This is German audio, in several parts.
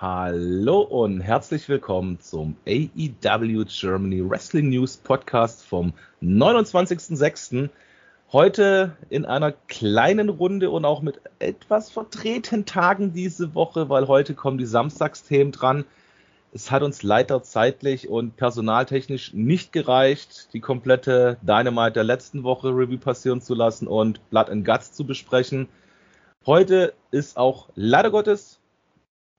Hallo und herzlich willkommen zum AEW Germany Wrestling News Podcast vom 29.06. Heute in einer kleinen Runde und auch mit etwas verdrehten Tagen diese Woche, weil heute kommen die Samstagsthemen dran. Es hat uns leider zeitlich und personaltechnisch nicht gereicht, die komplette Dynamite der letzten Woche Review passieren zu lassen und Blood and Guts zu besprechen. Heute ist auch leider Gottes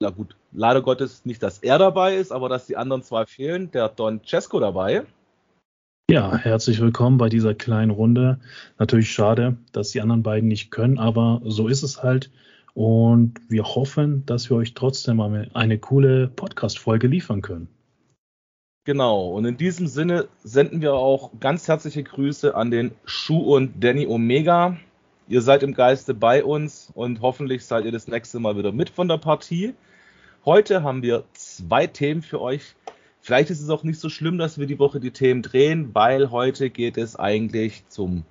na gut, leider Gottes nicht, dass er dabei ist, aber dass die anderen zwei fehlen. Der Don Cesco dabei. Ja, herzlich willkommen bei dieser kleinen Runde. Natürlich schade, dass die anderen beiden nicht können, aber so ist es halt. Und wir hoffen, dass wir euch trotzdem mal eine coole Podcast-Folge liefern können. Genau, und in diesem Sinne senden wir auch ganz herzliche Grüße an den Schuh und Danny Omega. Ihr seid im Geiste bei uns und hoffentlich seid ihr das nächste Mal wieder mit von der Partie. Heute haben wir zwei Themen für euch. Vielleicht ist es auch nicht so schlimm, dass wir die Woche die Themen drehen, weil heute geht es eigentlich zum,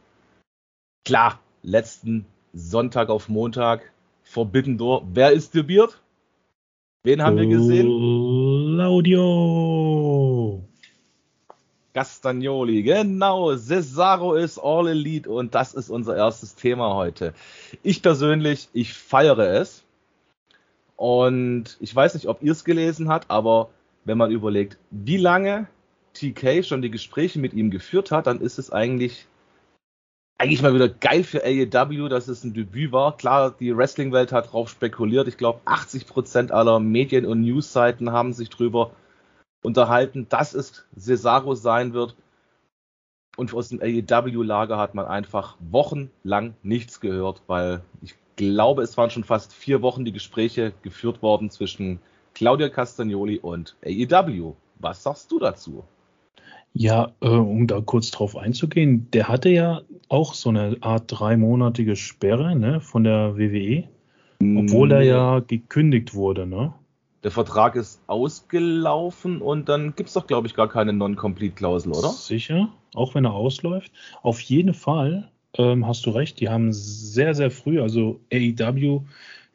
klar, letzten Sonntag auf Montag. Forbidden Door. Wer ist debütiert? Wen haben wir gesehen? Claudio. Castagnoli, genau. Cesaro ist All Elite und das ist unser erstes Thema heute. Ich persönlich, ich feiere es. Und ich weiß nicht, ob ihr es gelesen habt, aber wenn man überlegt, wie lange TK schon die Gespräche mit ihm geführt hat, dann ist es eigentlich eigentlich mal wieder geil für AEW, dass es ein Debüt war. Klar, die Wrestling-Welt hat darauf spekuliert. Ich glaube, 80% aller Medien- und Newsseiten haben sich drüber unterhalten, dass es Cesaro sein wird. Und aus dem AEW-Lager hat man einfach wochenlang nichts gehört, weil ich glaube, es waren schon fast vier Wochen die Gespräche geführt worden zwischen Claudia Castagnoli und AEW. Was sagst du dazu? Ja, äh, um da kurz drauf einzugehen, der hatte ja auch so eine Art dreimonatige Sperre ne, von der WWE, obwohl er ja gekündigt wurde, ne? Der Vertrag ist ausgelaufen und dann gibt es doch, glaube ich, gar keine Non-Complete-Klausel, oder? Sicher, auch wenn er ausläuft. Auf jeden Fall ähm, hast du recht, die haben sehr, sehr früh, also AEW,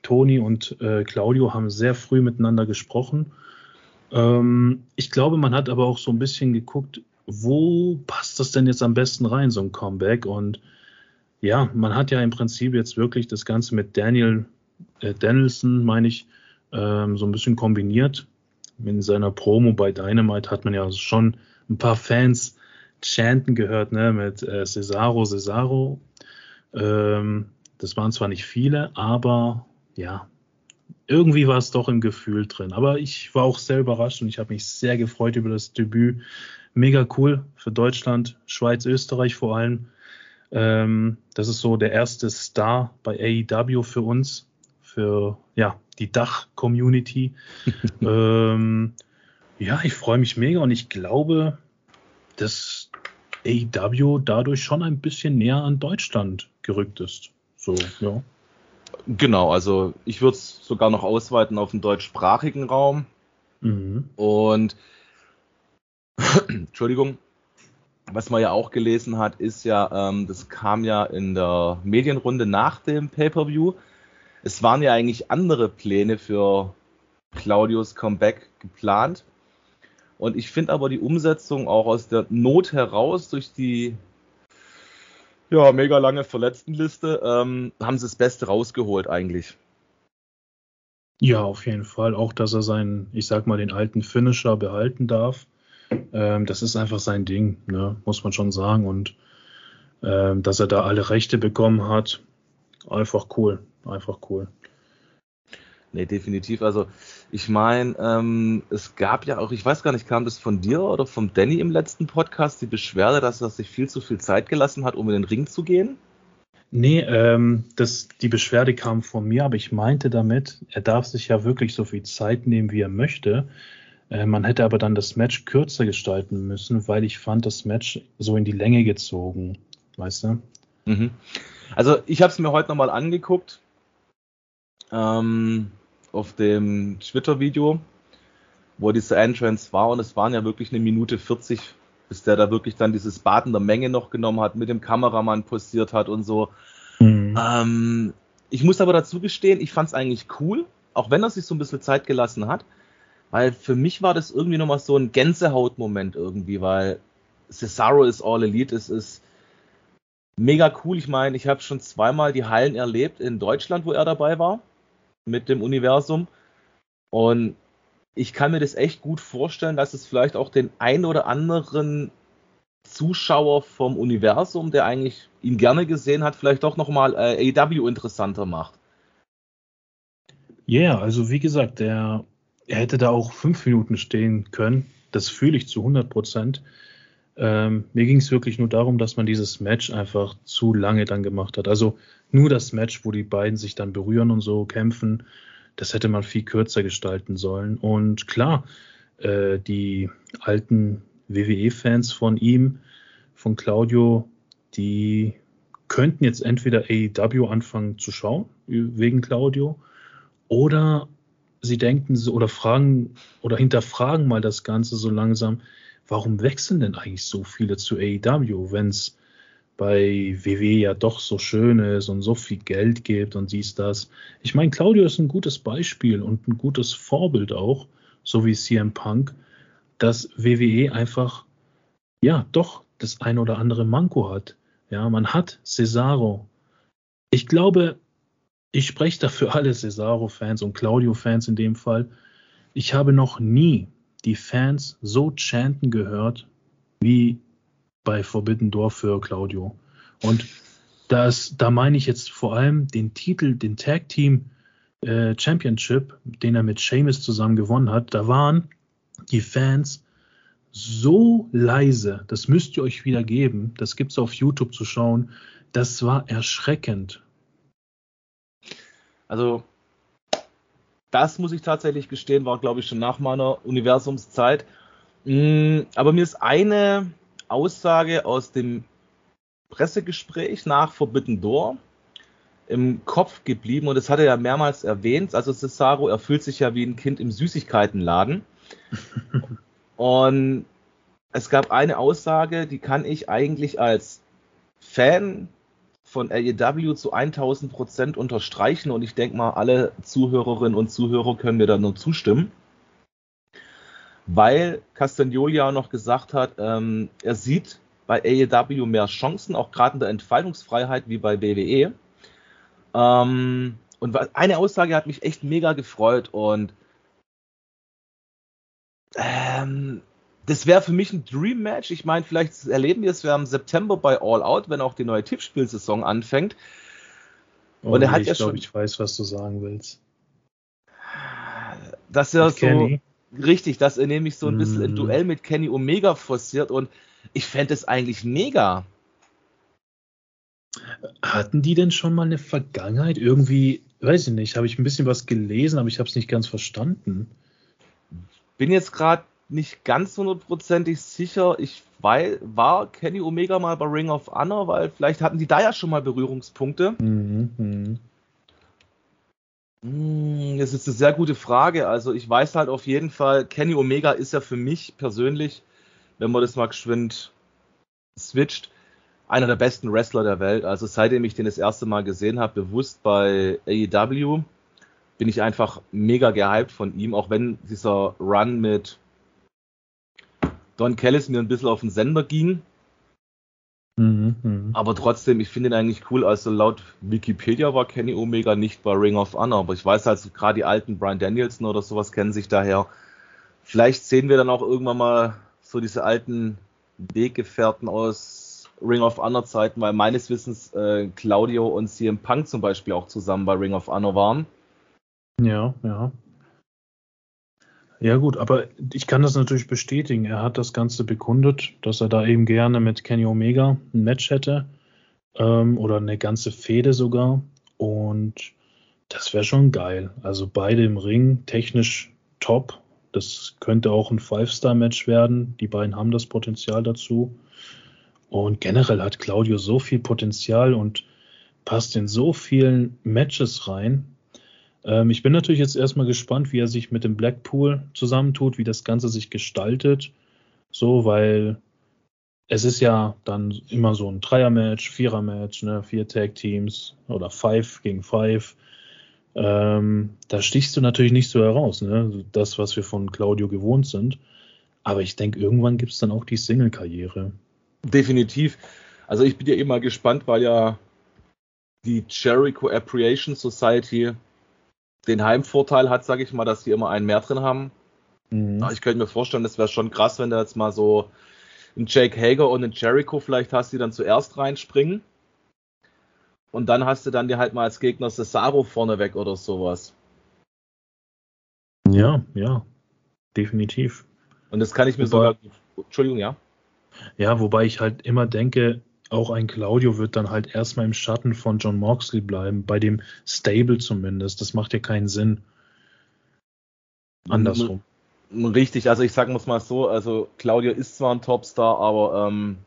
Tony und äh, Claudio haben sehr früh miteinander gesprochen. Ähm, ich glaube, man hat aber auch so ein bisschen geguckt, wo passt das denn jetzt am besten rein, so ein Comeback? Und ja, man hat ja im Prinzip jetzt wirklich das Ganze mit Daniel äh, Danielson, meine ich, ähm, so ein bisschen kombiniert. In seiner Promo bei Dynamite hat man ja schon ein paar Fans chanten gehört, ne, mit äh, Cesaro, Cesaro. Ähm, das waren zwar nicht viele, aber ja, irgendwie war es doch im Gefühl drin. Aber ich war auch sehr überrascht und ich habe mich sehr gefreut über das Debüt. Mega cool für Deutschland, Schweiz, Österreich vor allem. Ähm, das ist so der erste Star bei AEW für uns, für ja, die Dach-Community. ähm, ja, ich freue mich mega und ich glaube, dass AEW dadurch schon ein bisschen näher an Deutschland gerückt ist. So, ja. Genau, also ich würde es sogar noch ausweiten auf den deutschsprachigen Raum. Mhm. Und Entschuldigung, was man ja auch gelesen hat, ist ja, ähm, das kam ja in der Medienrunde nach dem Pay-per-View. Es waren ja eigentlich andere Pläne für Claudius Comeback geplant. Und ich finde aber die Umsetzung auch aus der Not heraus durch die ja, mega lange Verletztenliste ähm, haben sie das Beste rausgeholt eigentlich. Ja, auf jeden Fall. Auch, dass er seinen, ich sag mal, den alten Finisher behalten darf. Ähm, das ist einfach sein Ding, ne? muss man schon sagen. Und ähm, dass er da alle Rechte bekommen hat, einfach cool. Einfach cool. Nee, definitiv. Also ich meine, ähm, es gab ja auch, ich weiß gar nicht, kam das von dir oder vom Danny im letzten Podcast, die Beschwerde, dass er sich viel zu viel Zeit gelassen hat, um in den Ring zu gehen? Nee, ähm, das, die Beschwerde kam von mir, aber ich meinte damit, er darf sich ja wirklich so viel Zeit nehmen, wie er möchte. Äh, man hätte aber dann das Match kürzer gestalten müssen, weil ich fand das Match so in die Länge gezogen, weißt du? Mhm. Also ich habe es mir heute nochmal angeguckt. Ähm, auf dem Twitter-Video, wo diese Entrance war und es waren ja wirklich eine Minute 40, bis der da wirklich dann dieses Baden der Menge noch genommen hat, mit dem Kameramann posiert hat und so. Mhm. Ähm, ich muss aber dazu gestehen, ich fand es eigentlich cool, auch wenn er sich so ein bisschen Zeit gelassen hat, weil für mich war das irgendwie nochmal so ein Gänsehautmoment irgendwie, weil Cesaro ist All Elite, es ist mega cool. Ich meine, ich habe schon zweimal die Hallen erlebt in Deutschland, wo er dabei war, mit dem Universum. Und ich kann mir das echt gut vorstellen, dass es vielleicht auch den ein oder anderen Zuschauer vom Universum, der eigentlich ihn gerne gesehen hat, vielleicht doch nochmal äh, AEW interessanter macht. Ja, yeah, also wie gesagt, der, er hätte da auch fünf Minuten stehen können. Das fühle ich zu 100 Prozent. Ähm, mir ging es wirklich nur darum, dass man dieses Match einfach zu lange dann gemacht hat. Also nur das Match, wo die beiden sich dann berühren und so kämpfen, das hätte man viel kürzer gestalten sollen. Und klar, äh, die alten WWE-Fans von ihm, von Claudio, die könnten jetzt entweder AEW anfangen zu schauen, wegen Claudio, oder sie denken oder fragen oder hinterfragen mal das Ganze so langsam, warum wechseln denn eigentlich so viele zu AEW, wenn es bei WWE ja doch so schön ist und so viel Geld gibt und dies, das. Ich meine, Claudio ist ein gutes Beispiel und ein gutes Vorbild auch, so wie CM Punk, dass WWE einfach, ja, doch das ein oder andere Manko hat. Ja, man hat Cesaro. Ich glaube, ich spreche dafür alle Cesaro-Fans und Claudio-Fans in dem Fall. Ich habe noch nie die Fans so chanten gehört wie bei Forbidden Door für Claudio. Und das, da meine ich jetzt vor allem den Titel, den Tag Team äh, Championship, den er mit Sheamus zusammen gewonnen hat. Da waren die Fans so leise, das müsst ihr euch wieder geben, das gibt es auf YouTube zu schauen, das war erschreckend. Also, das muss ich tatsächlich gestehen, war glaube ich schon nach meiner Universumszeit. Mm, aber mir ist eine Aussage aus dem Pressegespräch nach Forbidden Door im Kopf geblieben und das hat er ja mehrmals erwähnt. Also Cesaro, er fühlt sich ja wie ein Kind im Süßigkeitenladen. Und es gab eine Aussage, die kann ich eigentlich als Fan von AEW zu 1000 Prozent unterstreichen und ich denke mal, alle Zuhörerinnen und Zuhörer können mir da nur zustimmen. Weil Castagnoli ja noch gesagt hat, ähm, er sieht bei AEW mehr Chancen, auch gerade in der Entfaltungsfreiheit wie bei WWE. Ähm, und eine Aussage hat mich echt mega gefreut und ähm, das wäre für mich ein Dream Match. Ich meine, vielleicht erleben wir es ja im September bei All Out, wenn auch die neue Tippspielsaison anfängt. Oh, und er hat ich ja glaube, schon. Ich weiß, was du sagen willst. Dass er so. Kenny. Richtig, dass er nämlich so ein bisschen mm. ein Duell mit Kenny Omega forciert und ich fände es eigentlich mega. Hatten die denn schon mal eine Vergangenheit? Irgendwie, weiß ich nicht, habe ich ein bisschen was gelesen, aber ich habe es nicht ganz verstanden bin jetzt gerade nicht ganz hundertprozentig sicher. Ich weil, war Kenny Omega mal bei Ring of Honor, weil vielleicht hatten die da ja schon mal Berührungspunkte. Mhm, mh. Hm, das ist eine sehr gute Frage. Also ich weiß halt auf jeden Fall, Kenny Omega ist ja für mich persönlich, wenn man das mal geschwind switcht, einer der besten Wrestler der Welt. Also seitdem ich den das erste Mal gesehen habe, bewusst bei AEW, bin ich einfach mega gehypt von ihm, auch wenn dieser Run mit Don Kellis mir ein bisschen auf den Sender ging. Mhm, mh. Aber trotzdem, ich finde ihn eigentlich cool. Also laut Wikipedia war Kenny Omega nicht bei Ring of Honor, aber ich weiß halt, gerade die alten Brian Danielson oder sowas kennen sich daher. Vielleicht sehen wir dann auch irgendwann mal so diese alten Weggefährten aus Ring of Honor Zeiten, weil meines Wissens äh, Claudio und CM Punk zum Beispiel auch zusammen bei Ring of Honor waren. Ja, ja. Ja gut, aber ich kann das natürlich bestätigen. Er hat das Ganze bekundet, dass er da eben gerne mit Kenny Omega ein Match hätte ähm, oder eine ganze Fehde sogar. Und das wäre schon geil. Also beide im Ring, technisch top. Das könnte auch ein Five-Star-Match werden. Die beiden haben das Potenzial dazu. Und generell hat Claudio so viel Potenzial und passt in so vielen Matches rein. Ähm, ich bin natürlich jetzt erstmal gespannt, wie er sich mit dem Blackpool zusammentut, wie das Ganze sich gestaltet. So, weil es ist ja dann immer so ein Dreier-Match, Vierer-Match, ne, vier Tag-Teams oder Five gegen Five. Ähm, da stichst du natürlich nicht so heraus, ne? Das, was wir von Claudio gewohnt sind. Aber ich denke, irgendwann gibt es dann auch die Single-Karriere. Definitiv. Also ich bin ja immer gespannt, weil ja die Jericho Appreciation Society den Heimvorteil hat, sage ich mal, dass die immer einen mehr drin haben. Mhm. Ich könnte mir vorstellen, das wäre schon krass, wenn da jetzt mal so ein Jake Hager und ein Jericho vielleicht hast, die dann zuerst reinspringen. Und dann hast du dann dir halt mal als Gegner Cesaro vorneweg oder sowas. Ja, ja, definitiv. Und das kann ich mir wobei, sogar. Entschuldigung, ja. Ja, wobei ich halt immer denke, auch ein Claudio wird dann halt erstmal im Schatten von John Moxley bleiben, bei dem Stable zumindest. Das macht ja keinen Sinn. Andersrum. Richtig, also ich sage mal so, also Claudio ist zwar ein Topstar, aber ähm,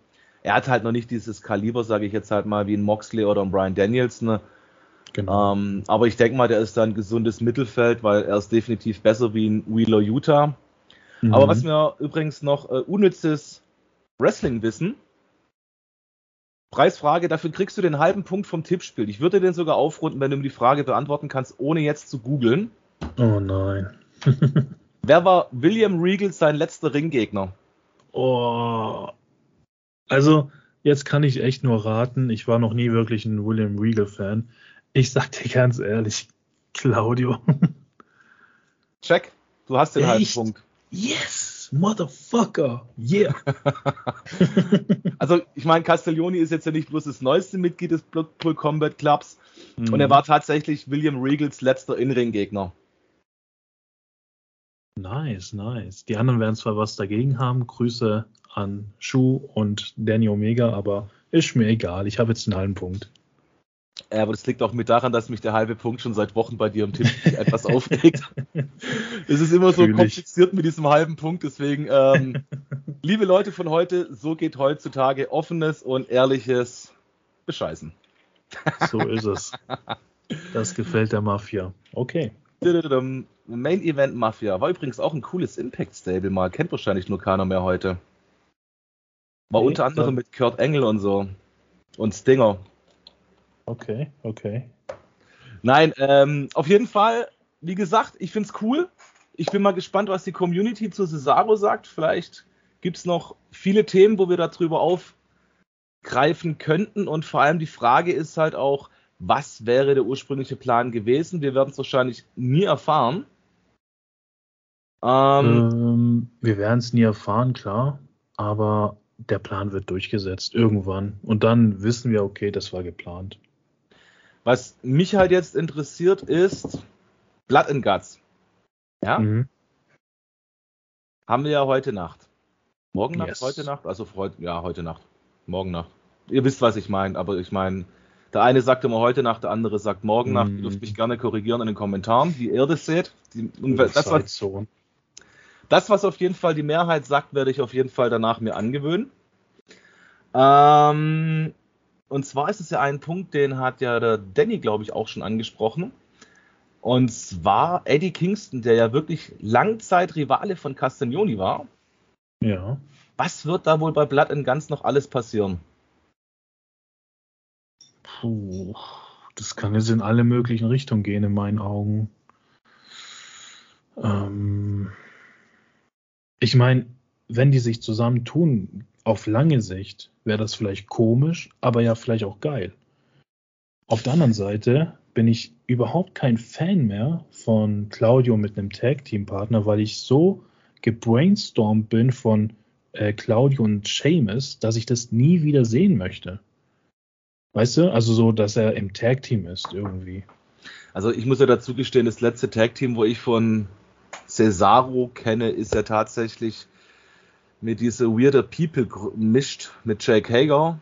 er hat halt noch nicht dieses Kaliber, sage ich jetzt halt mal, wie ein Moxley oder ein Brian Danielson. Ne? Genau. Ähm, aber ich denke mal, der ist da ein gesundes Mittelfeld, weil er ist definitiv besser wie ein Wheeler Utah. Mhm. Aber was mir übrigens noch äh, unnützes Wrestling wissen. Preisfrage, dafür kriegst du den halben Punkt vom Tippspiel. Ich würde den sogar aufrunden, wenn du mir die Frage beantworten kannst, ohne jetzt zu googeln. Oh nein. Wer war William Regal sein letzter Ringgegner? Oh. Also, jetzt kann ich echt nur raten. Ich war noch nie wirklich ein William Regal-Fan. Ich sag dir ganz ehrlich, Claudio. Check. Du hast den echt? halben Punkt. Yes, Motherfucker. Yeah. also, ich meine, Castiglioni ist jetzt ja nicht bloß das neueste Mitglied des Bloodpool Combat Clubs. Mhm. Und er war tatsächlich William Regals letzter In-Ring-Gegner. Nice, nice. Die anderen werden zwar was dagegen haben. Grüße an Shu und Danny Omega, aber ist mir egal. Ich habe jetzt einen halben Punkt. Ja, aber das liegt auch mit daran, dass mich der halbe Punkt schon seit Wochen bei dir im Tipp etwas aufregt. es ist immer so Fühl kompliziert mit diesem halben Punkt, deswegen, ähm, liebe Leute von heute, so geht heutzutage offenes und ehrliches Bescheißen. so ist es. Das gefällt der Mafia. Okay. Main Event Mafia war übrigens auch ein cooles Impact Stable mal, kennt wahrscheinlich nur keiner mehr heute. War okay, unter anderem mit Kurt Engel und so. Und Stinger. Okay, okay. Nein, ähm, auf jeden Fall, wie gesagt, ich finde es cool. Ich bin mal gespannt, was die Community zu Cesaro sagt. Vielleicht gibt es noch viele Themen, wo wir darüber aufgreifen könnten. Und vor allem die Frage ist halt auch, was wäre der ursprüngliche Plan gewesen? Wir werden es wahrscheinlich nie erfahren. Ähm, ähm, wir werden es nie erfahren, klar. Aber der Plan wird durchgesetzt irgendwann. Und dann wissen wir, okay, das war geplant. Was mich halt jetzt interessiert ist Blood and Guts. Ja? Mhm. Haben wir ja heute Nacht. Morgen Nacht, yes. heute Nacht? Also heute, ja, heute Nacht. Morgen Nacht. Ihr wisst, was ich meine, aber ich meine, der eine sagt immer heute Nacht, der andere sagt morgen Nacht. Ihr dürft mich gerne korrigieren in den Kommentaren, wie ihr das seht. Die, das, was, das, was auf jeden Fall die Mehrheit sagt, werde ich auf jeden Fall danach mir angewöhnen. Ähm, und zwar ist es ja ein Punkt, den hat ja der Danny, glaube ich, auch schon angesprochen. Und zwar Eddie Kingston, der ja wirklich Langzeit-Rivale von Castagnoni war. Ja. Was wird da wohl bei Blood and Guns noch alles passieren? Puh, das kann jetzt in alle möglichen Richtungen gehen, in meinen Augen. Ähm, ich meine, wenn die sich zusammentun, auf lange Sicht wäre das vielleicht komisch, aber ja vielleicht auch geil. Auf der anderen Seite bin ich überhaupt kein Fan mehr von Claudio mit einem Tag-Team-Partner, weil ich so gebrainstormt bin von äh, Claudio und Seamus, dass ich das nie wieder sehen möchte. Weißt du? Also so, dass er im Tag-Team ist irgendwie. Also ich muss ja dazu gestehen, das letzte Tag-Team, wo ich von Cesaro kenne, ist ja tatsächlich mit diese Weirder People mischt mit Jake Hager.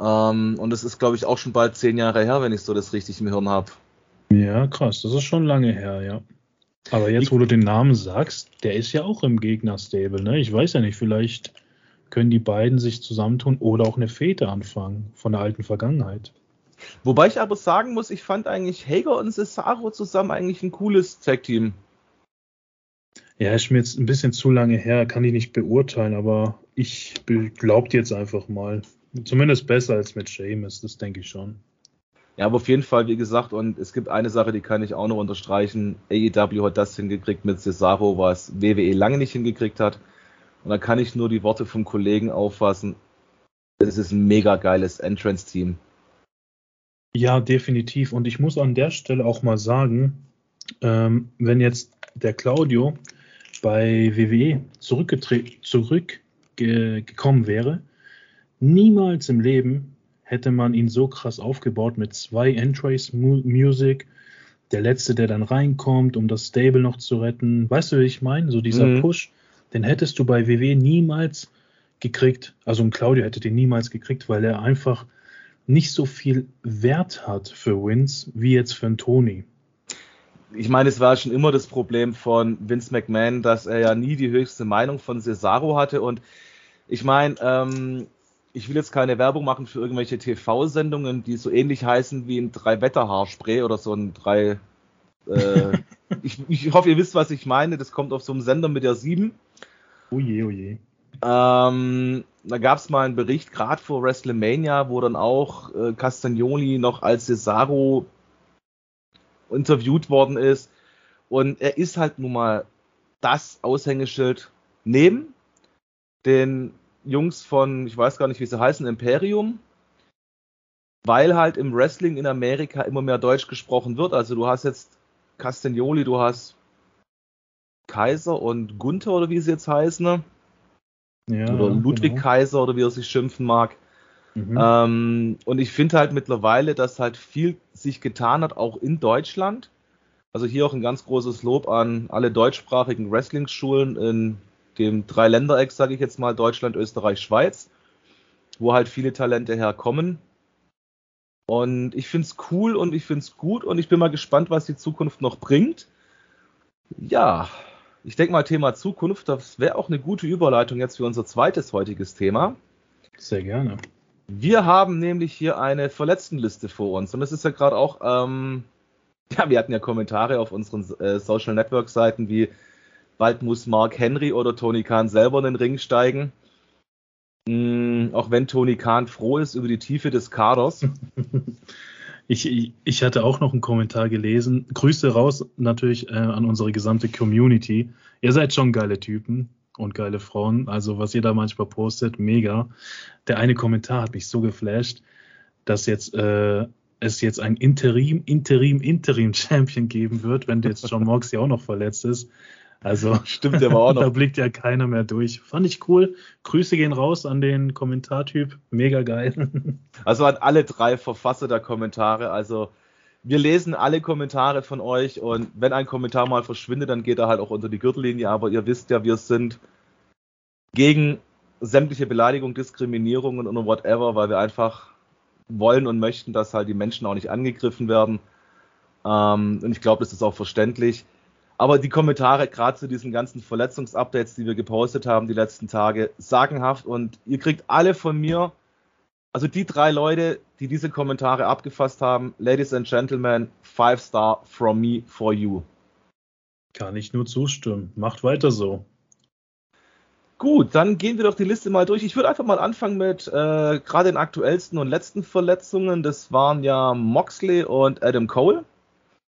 Ähm, und es ist, glaube ich, auch schon bald zehn Jahre her, wenn ich so das richtig im Hirn habe. Ja, krass, das ist schon lange her, ja. Aber jetzt, wo du den Namen sagst, der ist ja auch im Gegner-Stable, ne? Ich weiß ja nicht, vielleicht können die beiden sich zusammentun oder auch eine Fete anfangen von der alten Vergangenheit. Wobei ich aber sagen muss, ich fand eigentlich Hager und Cesaro zusammen eigentlich ein cooles Tag-Team. Ja, ist mir jetzt ein bisschen zu lange her, kann ich nicht beurteilen, aber ich glaubt jetzt einfach mal. Zumindest besser als mit Seamus, das denke ich schon. Ja, aber auf jeden Fall, wie gesagt, und es gibt eine Sache, die kann ich auch noch unterstreichen. AEW hat das hingekriegt mit Cesaro, was WWE lange nicht hingekriegt hat. Und da kann ich nur die Worte vom Kollegen auffassen. Es ist ein mega geiles Entrance-Team. Ja, definitiv. Und ich muss an der Stelle auch mal sagen, ähm, wenn jetzt der Claudio bei WWE zurückgekommen wäre, niemals im Leben hätte man ihn so krass aufgebaut mit zwei Entrace Music. Der letzte, der dann reinkommt, um das Stable noch zu retten. Weißt du, wie ich meine? So dieser mhm. Push, den hättest du bei WW niemals gekriegt. Also ein Claudio hätte den niemals gekriegt, weil er einfach nicht so viel Wert hat für Wins wie jetzt für einen Tony. Ich meine, es war schon immer das Problem von Vince McMahon, dass er ja nie die höchste Meinung von Cesaro hatte. Und ich meine, ähm, ich will jetzt keine Werbung machen für irgendwelche TV-Sendungen, die so ähnlich heißen wie ein Drei-Wetter-Haarspray oder so ein drei. Äh, ich, ich, hoffe, ihr wisst, was ich meine. Das kommt auf so einem Sender mit der 7. Oje, oje. Ähm, da gab es mal einen Bericht, gerade vor WrestleMania, wo dann auch äh, Castagnoli noch als Cesaro interviewt worden ist. Und er ist halt nun mal das Aushängeschild neben den Jungs von, ich weiß gar nicht, wie sie heißen, Imperium, weil halt im Wrestling in Amerika immer mehr Deutsch gesprochen wird. Also du hast jetzt Castagnoli, du hast Kaiser und Gunther oder wie sie jetzt heißen. Ja, oder Ludwig genau. Kaiser oder wie er sich schimpfen mag. Mhm. Ähm, und ich finde halt mittlerweile, dass halt viel sich getan hat, auch in Deutschland. Also hier auch ein ganz großes Lob an alle deutschsprachigen Wrestling-Schulen in dem Dreiländereck, sage ich jetzt mal, Deutschland, Österreich, Schweiz, wo halt viele Talente herkommen. Und ich finde es cool und ich finde es gut und ich bin mal gespannt, was die Zukunft noch bringt. Ja, ich denke mal, Thema Zukunft, das wäre auch eine gute Überleitung jetzt für unser zweites heutiges Thema. Sehr gerne. Wir haben nämlich hier eine Verletztenliste vor uns und es ist ja gerade auch, ähm, ja, wir hatten ja Kommentare auf unseren äh, Social Network Seiten wie Bald muss Mark Henry oder Tony Khan selber in den Ring steigen. Mhm, auch wenn Tony Khan froh ist über die Tiefe des Kaders. Ich, ich hatte auch noch einen Kommentar gelesen. Grüße raus natürlich äh, an unsere gesamte Community. Ihr seid schon geile Typen und geile Frauen. Also was ihr da manchmal postet, mega. Der eine Kommentar hat mich so geflasht, dass jetzt äh, es jetzt ein Interim, Interim, Interim Champion geben wird, wenn jetzt John Moxley auch noch verletzt ist. Also stimmt aber auch noch. da blickt ja keiner mehr durch. Fand ich cool. Grüße gehen raus an den Kommentartyp. Mega geil. Also an alle drei Verfasser der Kommentare. Also wir lesen alle Kommentare von euch und wenn ein Kommentar mal verschwindet, dann geht er halt auch unter die Gürtellinie. Aber ihr wisst ja, wir sind gegen sämtliche Beleidigung, Diskriminierung und whatever, weil wir einfach wollen und möchten, dass halt die Menschen auch nicht angegriffen werden. Ähm, und ich glaube, das ist auch verständlich. Aber die Kommentare, gerade zu diesen ganzen Verletzungsupdates, die wir gepostet haben die letzten Tage, sagenhaft. Und ihr kriegt alle von mir, also die drei Leute, die diese Kommentare abgefasst haben, Ladies and Gentlemen, five star from me for you. Kann ich nur zustimmen. Macht weiter so. Gut, dann gehen wir doch die Liste mal durch. Ich würde einfach mal anfangen mit äh, gerade den aktuellsten und letzten Verletzungen. Das waren ja Moxley und Adam Cole.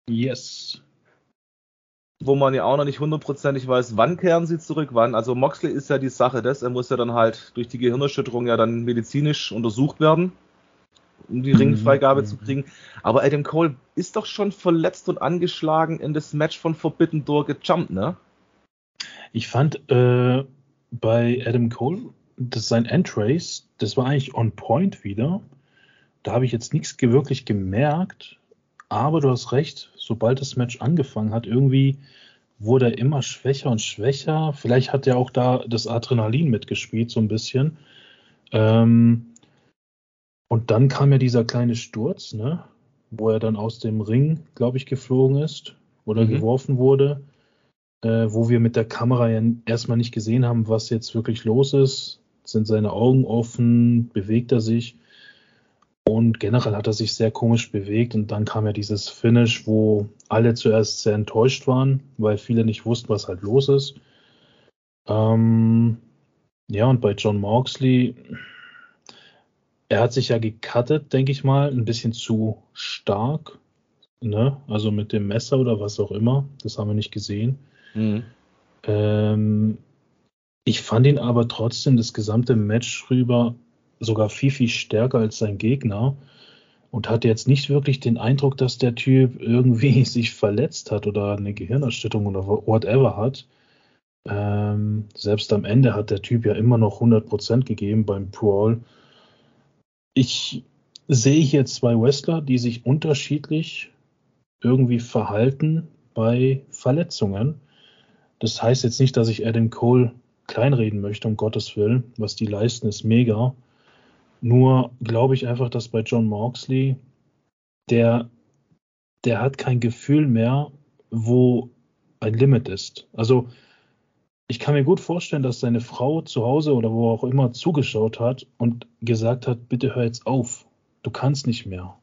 Yes wo man ja auch noch nicht hundertprozentig weiß, wann kehren sie zurück, wann. Also Moxley ist ja die Sache des, er muss ja dann halt durch die Gehirnerschütterung ja dann medizinisch untersucht werden, um die mhm. Ringfreigabe mhm. zu kriegen. Aber Adam Cole ist doch schon verletzt und angeschlagen in das Match von Forbidden Door gejumpt, ne? Ich fand äh, bei Adam Cole, das sein Entrace, das war eigentlich on point wieder. Da habe ich jetzt nichts wirklich gemerkt, aber du hast recht, sobald das Match angefangen hat, irgendwie wurde er immer schwächer und schwächer. Vielleicht hat er auch da das Adrenalin mitgespielt, so ein bisschen. Ähm, und dann kam ja dieser kleine Sturz, ne? wo er dann aus dem Ring, glaube ich, geflogen ist oder mhm. geworfen wurde, äh, wo wir mit der Kamera ja erstmal nicht gesehen haben, was jetzt wirklich los ist. Sind seine Augen offen? Bewegt er sich? Und generell hat er sich sehr komisch bewegt und dann kam ja dieses Finish, wo alle zuerst sehr enttäuscht waren, weil viele nicht wussten, was halt los ist. Ähm, ja, und bei John Moxley, er hat sich ja gecuttet, denke ich mal, ein bisschen zu stark. Ne? Also mit dem Messer oder was auch immer. Das haben wir nicht gesehen. Mhm. Ähm, ich fand ihn aber trotzdem das gesamte Match rüber sogar viel, viel stärker als sein Gegner und hatte jetzt nicht wirklich den Eindruck, dass der Typ irgendwie sich verletzt hat oder eine Gehirnerschütterung oder whatever hat. Ähm, selbst am Ende hat der Typ ja immer noch 100% gegeben beim Brawl. Ich sehe hier zwei Wrestler, die sich unterschiedlich irgendwie verhalten bei Verletzungen. Das heißt jetzt nicht, dass ich Adam Cole kleinreden möchte, um Gottes Willen. Was die leisten, ist mega. Nur glaube ich einfach, dass bei John Moxley, der, der hat kein Gefühl mehr, wo ein Limit ist. Also ich kann mir gut vorstellen, dass seine Frau zu Hause oder wo auch immer zugeschaut hat und gesagt hat, bitte hör jetzt auf, du kannst nicht mehr.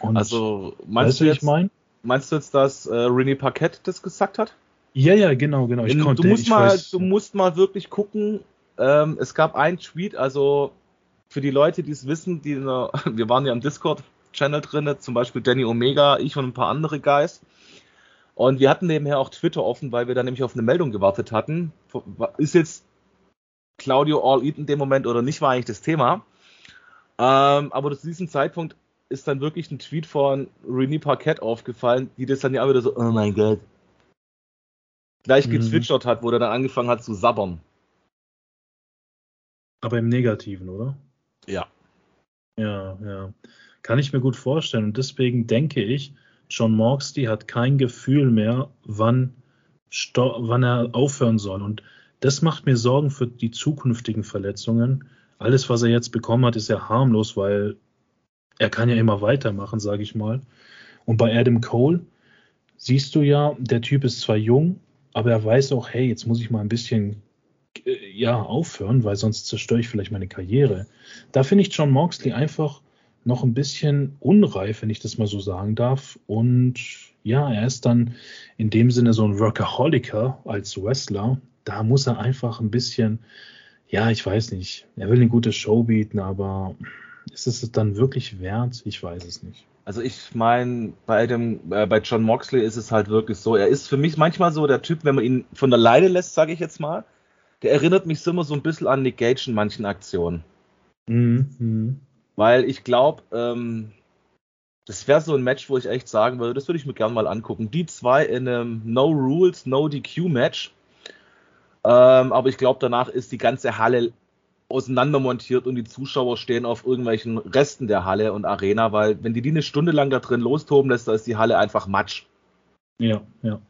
Und also meinst weißt du, jetzt, ich mein? meinst du jetzt, dass äh, René Parkett das gesagt hat? Ja, ja, genau, genau. Ich konnte, du musst mal, weiß, du musst mal wirklich gucken. Ähm, es gab einen Tweet, also für die Leute, die es wissen, die der, wir waren ja im Discord-Channel drin, zum Beispiel Danny Omega, ich und ein paar andere Guys. Und wir hatten nebenher auch Twitter offen, weil wir da nämlich auf eine Meldung gewartet hatten. Ist jetzt Claudio All Eat in dem Moment oder nicht, war eigentlich das Thema. Ähm, aber zu diesem Zeitpunkt ist dann wirklich ein Tweet von René Parkett aufgefallen, die das dann ja wieder so, oh mein Gott, gleich mhm. gezwitschert hat, wo er dann angefangen hat zu sabbern. Aber im Negativen, oder? Ja. Ja, ja. Kann ich mir gut vorstellen. Und deswegen denke ich, John Moxley hat kein Gefühl mehr, wann, wann er aufhören soll. Und das macht mir Sorgen für die zukünftigen Verletzungen. Alles, was er jetzt bekommen hat, ist ja harmlos, weil er kann ja immer weitermachen, sage ich mal. Und bei Adam Cole siehst du ja, der Typ ist zwar jung, aber er weiß auch, hey, jetzt muss ich mal ein bisschen äh, ja, aufhören, weil sonst zerstöre ich vielleicht meine Karriere. Da finde ich John Moxley einfach noch ein bisschen unreif, wenn ich das mal so sagen darf. Und ja, er ist dann in dem Sinne so ein Workaholiker als Wrestler. Da muss er einfach ein bisschen, ja, ich weiß nicht, er will eine gute Show bieten, aber ist es dann wirklich wert? Ich weiß es nicht. Also ich meine, bei dem, äh, bei John Moxley ist es halt wirklich so, er ist für mich manchmal so der Typ, wenn man ihn von der Leine lässt, sage ich jetzt mal, der erinnert mich immer so ein bisschen an Nick Gage in manchen Aktionen. Mhm. mhm. Weil ich glaube, ähm, das wäre so ein Match, wo ich echt sagen würde, das würde ich mir gerne mal angucken. Die zwei in einem No Rules, No DQ Match. Ähm, aber ich glaube, danach ist die ganze Halle auseinandermontiert und die Zuschauer stehen auf irgendwelchen Resten der Halle und Arena, weil wenn die die eine Stunde lang da drin lostoben lässt, da ist die Halle einfach Matsch. Ja, ja.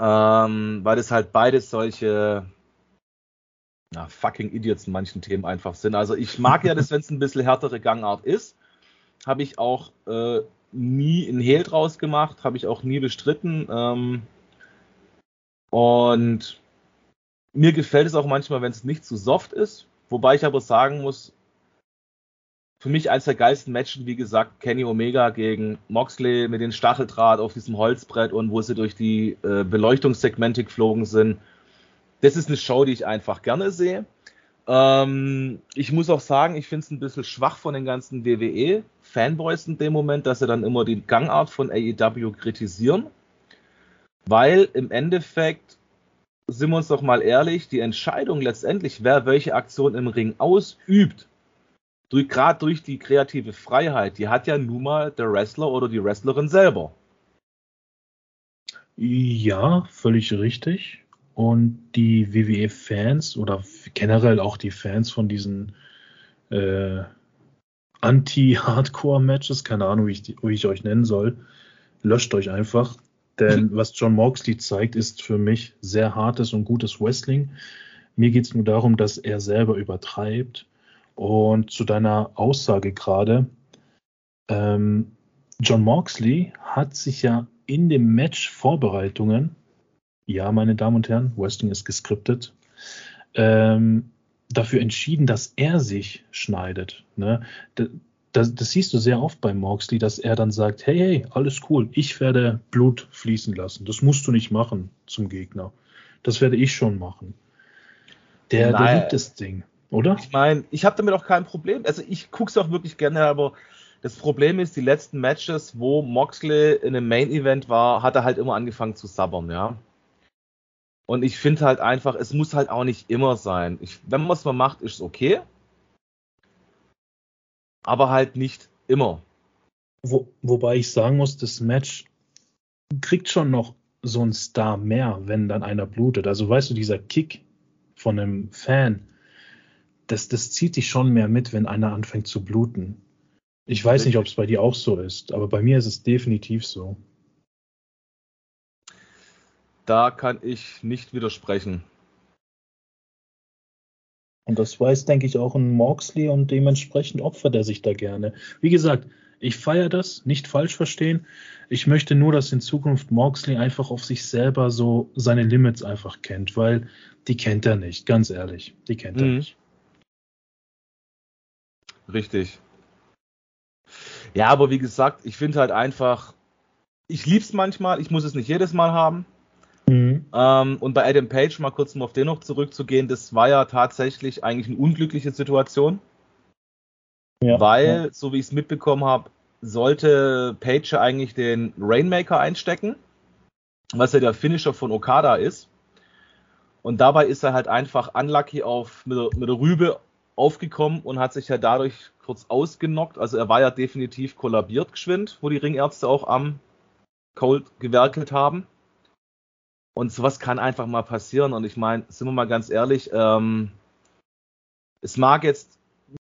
Ähm, weil es halt beides solche na, fucking Idiots in manchen Themen einfach sind. Also ich mag ja das, wenn es ein bisschen härtere Gangart ist. Habe ich auch äh, nie in Hehl draus gemacht, habe ich auch nie bestritten. Ähm, und mir gefällt es auch manchmal, wenn es nicht zu soft ist. Wobei ich aber sagen muss, für mich eins der geilsten Matches, wie gesagt, Kenny Omega gegen Moxley mit dem Stacheldraht auf diesem Holzbrett und wo sie durch die äh, Beleuchtungssegmente geflogen sind das ist eine Show, die ich einfach gerne sehe. Ähm, ich muss auch sagen, ich finde es ein bisschen schwach von den ganzen WWE-Fanboys in dem Moment, dass sie dann immer die Gangart von AEW kritisieren. Weil im Endeffekt, sind wir uns doch mal ehrlich, die Entscheidung letztendlich, wer welche Aktion im Ring ausübt, durch, gerade durch die kreative Freiheit, die hat ja nun mal der Wrestler oder die Wrestlerin selber. Ja, völlig richtig. Und die WWE-Fans oder generell auch die Fans von diesen äh, Anti-Hardcore-Matches, keine Ahnung, wie ich, wie ich euch nennen soll, löscht euch einfach. Denn was John Moxley zeigt, ist für mich sehr hartes und gutes Wrestling. Mir geht es nur darum, dass er selber übertreibt. Und zu deiner Aussage gerade, ähm, John Moxley hat sich ja in den Match-Vorbereitungen ja, meine Damen und Herren, Wrestling ist geskriptet, ähm, dafür entschieden, dass er sich schneidet. Ne? Das, das, siehst du sehr oft bei Moxley, dass er dann sagt, hey, hey, alles cool, ich werde Blut fließen lassen. Das musst du nicht machen zum Gegner. Das werde ich schon machen. Der, der liebt das Ding. oder? Ich meine, ich habe damit auch kein Problem. Also ich gucke es auch wirklich gerne, aber das Problem ist, die letzten Matches, wo Moxley in einem Main Event war, hat er halt immer angefangen zu sabbern, ja. Und ich finde halt einfach, es muss halt auch nicht immer sein. Ich, wenn man es mal macht, ist es okay. Aber halt nicht immer. Wo, wobei ich sagen muss, das Match kriegt schon noch so ein Star mehr, wenn dann einer blutet. Also weißt du, dieser Kick von einem Fan, das, das zieht dich schon mehr mit, wenn einer anfängt zu bluten. Ich weiß nicht, ob es bei dir auch so ist, aber bei mir ist es definitiv so. Da kann ich nicht widersprechen. Und das weiß, denke ich, auch ein Moxley und dementsprechend opfert er sich da gerne. Wie gesagt, ich feiere das, nicht falsch verstehen. Ich möchte nur, dass in Zukunft Moxley einfach auf sich selber so seine Limits einfach kennt, weil die kennt er nicht, ganz ehrlich. Die kennt er mhm. nicht. Richtig. Ja, aber wie gesagt, ich finde halt einfach, ich liebe es manchmal, ich muss es nicht jedes Mal haben. Mhm. Ähm, und bei Adam Page, mal kurz um auf den noch zurückzugehen, das war ja tatsächlich eigentlich eine unglückliche Situation. Ja, weil, ja. so wie ich es mitbekommen habe, sollte Page eigentlich den Rainmaker einstecken, was ja der Finisher von Okada ist. Und dabei ist er halt einfach unlucky auf, mit, mit der Rübe aufgekommen und hat sich ja dadurch kurz ausgenockt. Also er war ja definitiv kollabiert geschwind, wo die Ringärzte auch am Cold gewerkelt haben. Und sowas kann einfach mal passieren. Und ich meine, sind wir mal ganz ehrlich, ähm, es mag jetzt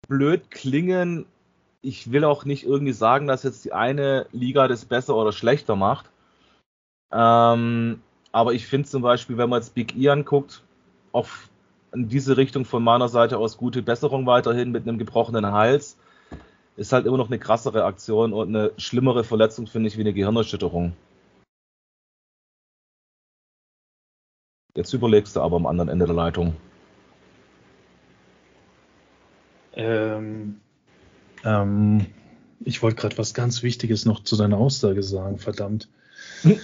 blöd klingen. Ich will auch nicht irgendwie sagen, dass jetzt die eine Liga das besser oder schlechter macht. Ähm, aber ich finde zum Beispiel, wenn man jetzt Big E anguckt, auf in diese Richtung von meiner Seite aus gute Besserung weiterhin mit einem gebrochenen Hals. Ist halt immer noch eine krassere Aktion und eine schlimmere Verletzung, finde ich, wie eine Gehirnerschütterung. Jetzt überlegst du aber am anderen Ende der Leitung. Ähm, ähm, ich wollte gerade was ganz Wichtiges noch zu deiner Aussage sagen, verdammt. Hm.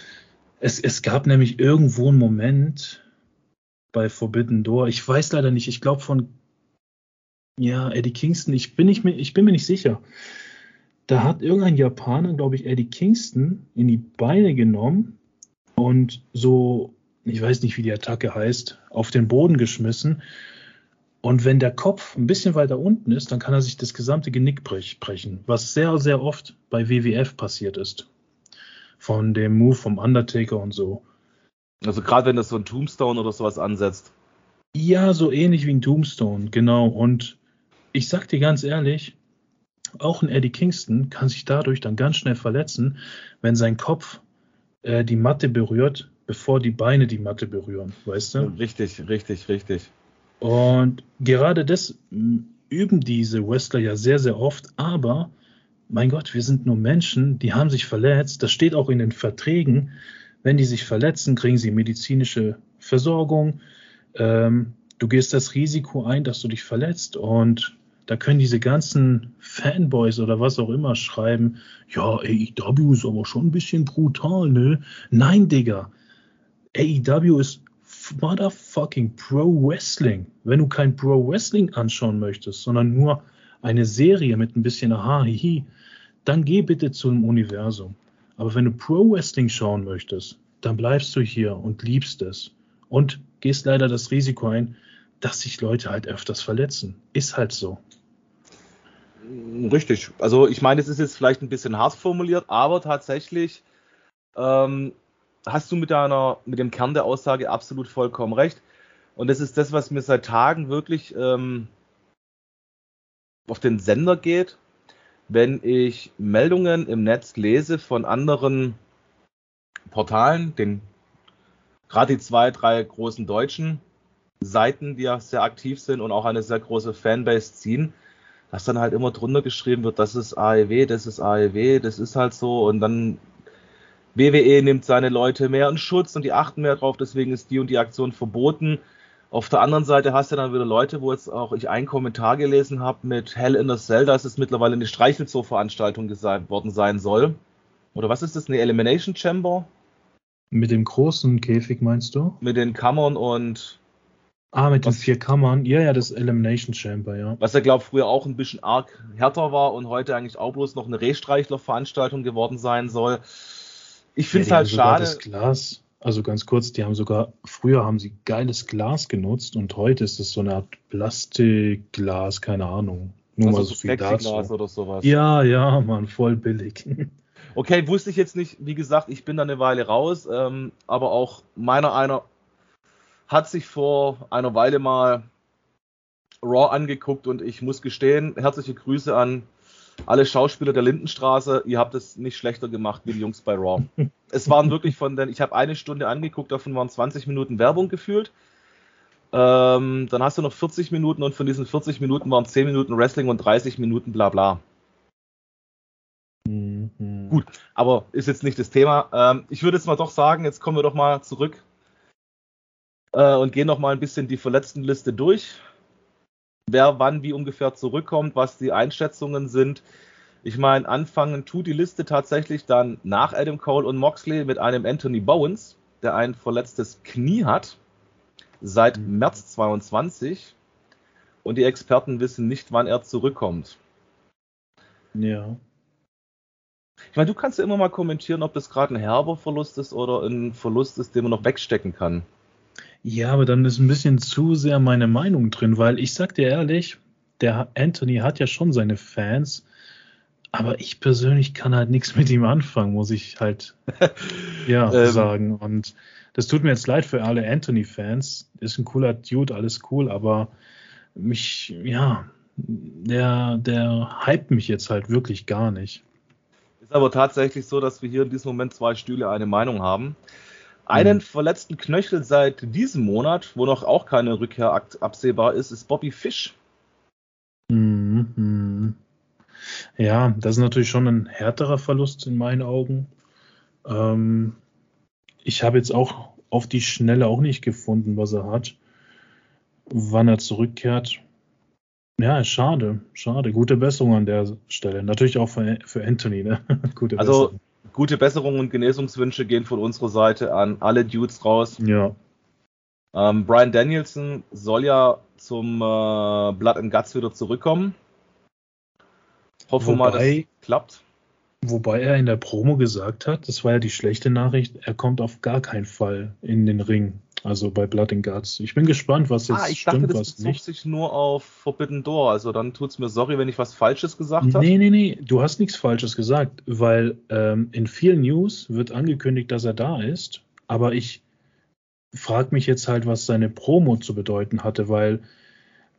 Es, es gab nämlich irgendwo einen Moment, bei Forbidden Door. Ich weiß leider nicht, ich glaube von ja, Eddie Kingston, ich bin, nicht ich bin mir nicht sicher. Da hat irgendein Japaner, glaube ich, Eddie Kingston in die Beine genommen und so, ich weiß nicht, wie die Attacke heißt, auf den Boden geschmissen. Und wenn der Kopf ein bisschen weiter unten ist, dann kann er sich das gesamte Genick brechen, was sehr, sehr oft bei WWF passiert ist. Von dem Move vom Undertaker und so. Also gerade wenn das so ein Tombstone oder sowas ansetzt. Ja, so ähnlich wie ein Tombstone, genau. Und ich sag dir ganz ehrlich, auch ein Eddie Kingston kann sich dadurch dann ganz schnell verletzen, wenn sein Kopf äh, die Matte berührt, bevor die Beine die Matte berühren, weißt du? Richtig, richtig, richtig. Und gerade das üben diese Wrestler ja sehr, sehr oft, aber mein Gott, wir sind nur Menschen, die haben sich verletzt. Das steht auch in den Verträgen. Wenn die sich verletzen, kriegen sie medizinische Versorgung. Ähm, du gehst das Risiko ein, dass du dich verletzt und da können diese ganzen Fanboys oder was auch immer schreiben, ja, AEW ist aber schon ein bisschen brutal, ne? Nein, Digga. AEW ist motherfucking Pro Wrestling. Wenn du kein Pro Wrestling anschauen möchtest, sondern nur eine Serie mit ein bisschen Aha, hihi, dann geh bitte zum Universum. Aber wenn du Pro Wrestling schauen möchtest, dann bleibst du hier und liebst es und gehst leider das Risiko ein, dass sich Leute halt öfters verletzen. Ist halt so. Richtig. Also ich meine, es ist jetzt vielleicht ein bisschen hart formuliert, aber tatsächlich ähm, hast du mit deiner, mit dem Kern der Aussage absolut vollkommen recht. Und das ist das, was mir seit Tagen wirklich ähm, auf den Sender geht wenn ich Meldungen im Netz lese von anderen Portalen, den gerade die zwei, drei großen deutschen Seiten, die ja sehr aktiv sind und auch eine sehr große Fanbase ziehen, dass dann halt immer drunter geschrieben wird, das ist AEW, das ist AEW, das ist halt so und dann WWE nimmt seine Leute mehr in Schutz und die achten mehr drauf, deswegen ist die und die Aktion verboten. Auf der anderen Seite hast du dann wieder Leute, wo jetzt auch ich einen Kommentar gelesen habe mit Hell in the Cell, dass es mittlerweile eine Streichelzoo-Veranstaltung worden sein soll. Oder was ist das? Eine Elimination Chamber? Mit dem großen Käfig meinst du? Mit den Kammern und Ah, mit was, den vier Kammern. Ja, ja, das Elimination Chamber, ja. Was ja, glaube früher auch ein bisschen arg härter war und heute eigentlich auch bloß noch eine Rehstreichler-Veranstaltung geworden sein soll. Ich finde es ja, halt schade. Das Glas, also ganz kurz, die haben sogar, früher haben sie geiles Glas genutzt und heute ist es so eine Art Plastikglas, keine Ahnung. Nur also mal so, so viel dazu. oder sowas. Ja, ja, man, voll billig. Okay, wusste ich jetzt nicht. Wie gesagt, ich bin da eine Weile raus, ähm, aber auch meiner einer hat sich vor einer Weile mal Raw angeguckt und ich muss gestehen, herzliche Grüße an alle Schauspieler der Lindenstraße. Ihr habt es nicht schlechter gemacht wie die Jungs bei Raw. es waren wirklich von den, ich habe eine Stunde angeguckt, davon waren 20 Minuten Werbung gefühlt. Ähm, dann hast du noch 40 Minuten und von diesen 40 Minuten waren 10 Minuten Wrestling und 30 Minuten bla bla. Mhm. Gut, aber ist jetzt nicht das Thema. Ähm, ich würde jetzt mal doch sagen, jetzt kommen wir doch mal zurück äh, und gehen noch mal ein bisschen die Verletztenliste durch. Wer wann wie ungefähr zurückkommt, was die Einschätzungen sind. Ich meine, anfangen tut die Liste tatsächlich dann nach Adam Cole und Moxley mit einem Anthony Bowens, der ein verletztes Knie hat, seit mhm. März 22. Und die Experten wissen nicht, wann er zurückkommt. Ja. Ich meine, du kannst ja immer mal kommentieren, ob das gerade ein herber Verlust ist oder ein Verlust ist, den man noch wegstecken kann. Ja, aber dann ist ein bisschen zu sehr meine Meinung drin, weil ich sag dir ehrlich, der Anthony hat ja schon seine Fans, aber ich persönlich kann halt nichts mit ihm anfangen, muss ich halt ja ähm. sagen. Und das tut mir jetzt leid für alle Anthony-Fans. Ist ein cooler Dude, alles cool, aber mich, ja, der, der hypt mich jetzt halt wirklich gar nicht. Ist aber tatsächlich so, dass wir hier in diesem Moment zwei Stühle eine Meinung haben. Einen mhm. verletzten Knöchel seit diesem Monat, wo noch auch keine Rückkehr absehbar ist, ist Bobby Fish. Mhm. Ja, das ist natürlich schon ein härterer Verlust in meinen Augen. Ähm, ich habe jetzt auch auf die Schnelle auch nicht gefunden, was er hat. Wann er zurückkehrt. Ja, schade, schade. Gute Besserung an der Stelle. Natürlich auch für, für Anthony. Ne? Gute also Besserung gute Besserungen und Genesungswünsche gehen von unserer Seite an alle Dudes raus. Ja. Ähm, Brian Danielson soll ja zum äh, Blood and Guts wieder zurückkommen. Hoffen wir mal, dass es klappt. Wobei er in der Promo gesagt hat, das war ja die schlechte Nachricht, er kommt auf gar keinen Fall in den Ring. Also bei Blood and Guts. Ich bin gespannt, was jetzt ah, ich stimmt, dachte, das was nicht. sich nur auf Forbidden Door. Also dann tut es mir sorry, wenn ich was Falsches gesagt habe. Nee, nee, nee. Du hast nichts Falsches gesagt, weil ähm, in vielen News wird angekündigt, dass er da ist. Aber ich frage mich jetzt halt, was seine Promo zu bedeuten hatte, weil